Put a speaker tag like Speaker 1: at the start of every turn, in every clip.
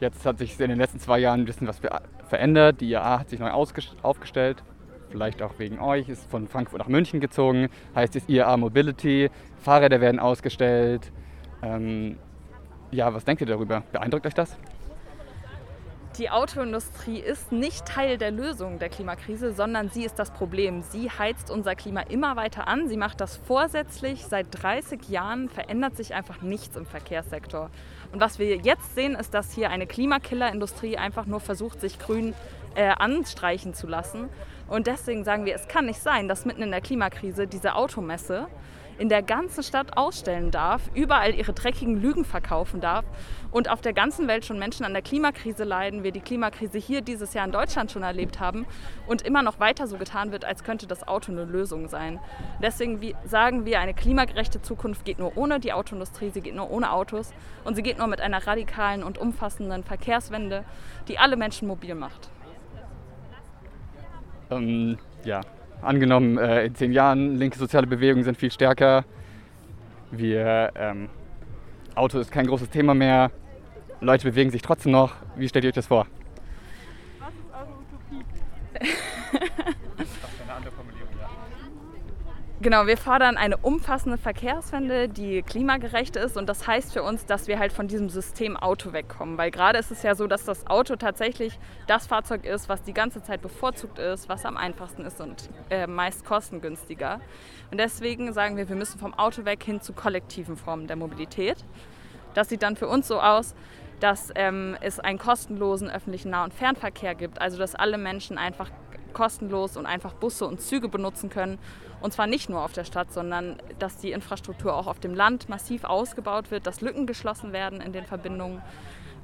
Speaker 1: Jetzt hat sich in den letzten zwei Jahren ein bisschen was verändert. Die IAA hat sich neu aufgestellt. Vielleicht auch wegen euch, ist von Frankfurt nach München gezogen. Heißt es IAA Mobility. Fahrräder werden ausgestellt. Ähm, ja, was denkt ihr darüber? Beeindruckt euch das?
Speaker 2: Die Autoindustrie ist nicht Teil der Lösung der Klimakrise, sondern sie ist das Problem. Sie heizt unser Klima immer weiter an. Sie macht das vorsätzlich. Seit 30 Jahren verändert sich einfach nichts im Verkehrssektor. Und was wir jetzt sehen, ist, dass hier eine Klimakiller-Industrie einfach nur versucht, sich grün äh, anstreichen zu lassen. Und deswegen sagen wir, es kann nicht sein, dass mitten in der Klimakrise diese Automesse in der ganzen Stadt ausstellen darf, überall ihre dreckigen Lügen verkaufen darf und auf der ganzen Welt schon Menschen an der Klimakrise leiden, wir die Klimakrise hier dieses Jahr in Deutschland schon erlebt haben und immer noch weiter so getan wird, als könnte das Auto eine Lösung sein. Deswegen sagen wir, eine klimagerechte Zukunft geht nur ohne die Autoindustrie, sie geht nur ohne Autos und sie geht nur mit einer radikalen und umfassenden Verkehrswende, die alle Menschen mobil macht.
Speaker 1: Ähm, ja, angenommen, äh, in zehn Jahren, linke soziale Bewegungen sind viel stärker. Wir, ähm, Auto ist kein großes Thema mehr. Leute bewegen sich trotzdem noch. Wie stellt ihr euch das vor?
Speaker 2: Was ist eure Utopie? Genau, wir fordern eine umfassende Verkehrswende, die klimagerecht ist. Und das heißt für uns, dass wir halt von diesem System Auto wegkommen. Weil gerade ist es ja so, dass das Auto tatsächlich das Fahrzeug ist, was die ganze Zeit bevorzugt ist, was am einfachsten ist und äh, meist kostengünstiger. Und deswegen sagen wir, wir müssen vom Auto weg hin zu kollektiven Formen der Mobilität. Das sieht dann für uns so aus, dass ähm, es einen kostenlosen öffentlichen Nah- und Fernverkehr gibt. Also dass alle Menschen einfach kostenlos und einfach Busse und Züge benutzen können und zwar nicht nur auf der Stadt, sondern dass die Infrastruktur auch auf dem Land massiv ausgebaut wird, dass Lücken geschlossen werden in den Verbindungen.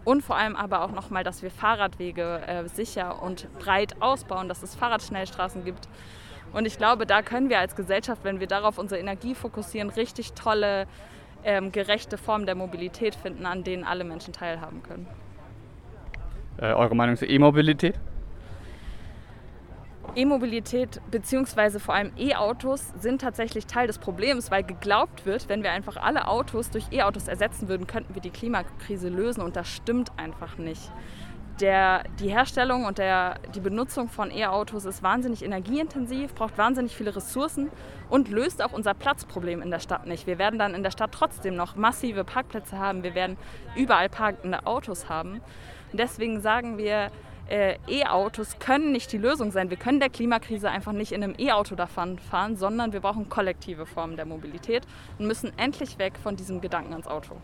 Speaker 2: Und vor allem aber auch nochmal, dass wir Fahrradwege äh, sicher und breit ausbauen, dass es Fahrradschnellstraßen gibt. Und ich glaube, da können wir als Gesellschaft, wenn wir darauf unsere Energie fokussieren, richtig tolle, ähm, gerechte Formen der Mobilität finden, an denen alle Menschen teilhaben können.
Speaker 1: Äh, eure Meinung zur E-Mobilität?
Speaker 2: E-Mobilität bzw. vor allem E-Autos sind tatsächlich Teil des Problems, weil geglaubt wird, wenn wir einfach alle Autos durch E-Autos ersetzen würden, könnten wir die Klimakrise lösen und das stimmt einfach nicht. Der, die Herstellung und der, die Benutzung von E-Autos ist wahnsinnig energieintensiv, braucht wahnsinnig viele Ressourcen und löst auch unser Platzproblem in der Stadt nicht. Wir werden dann in der Stadt trotzdem noch massive Parkplätze haben, wir werden überall parkende Autos haben. Und deswegen sagen wir, äh, E-Autos können nicht die Lösung sein. Wir können der Klimakrise einfach nicht in einem E-Auto davon fahren, sondern wir brauchen kollektive Formen der Mobilität und müssen endlich weg von diesem Gedanken ans Auto.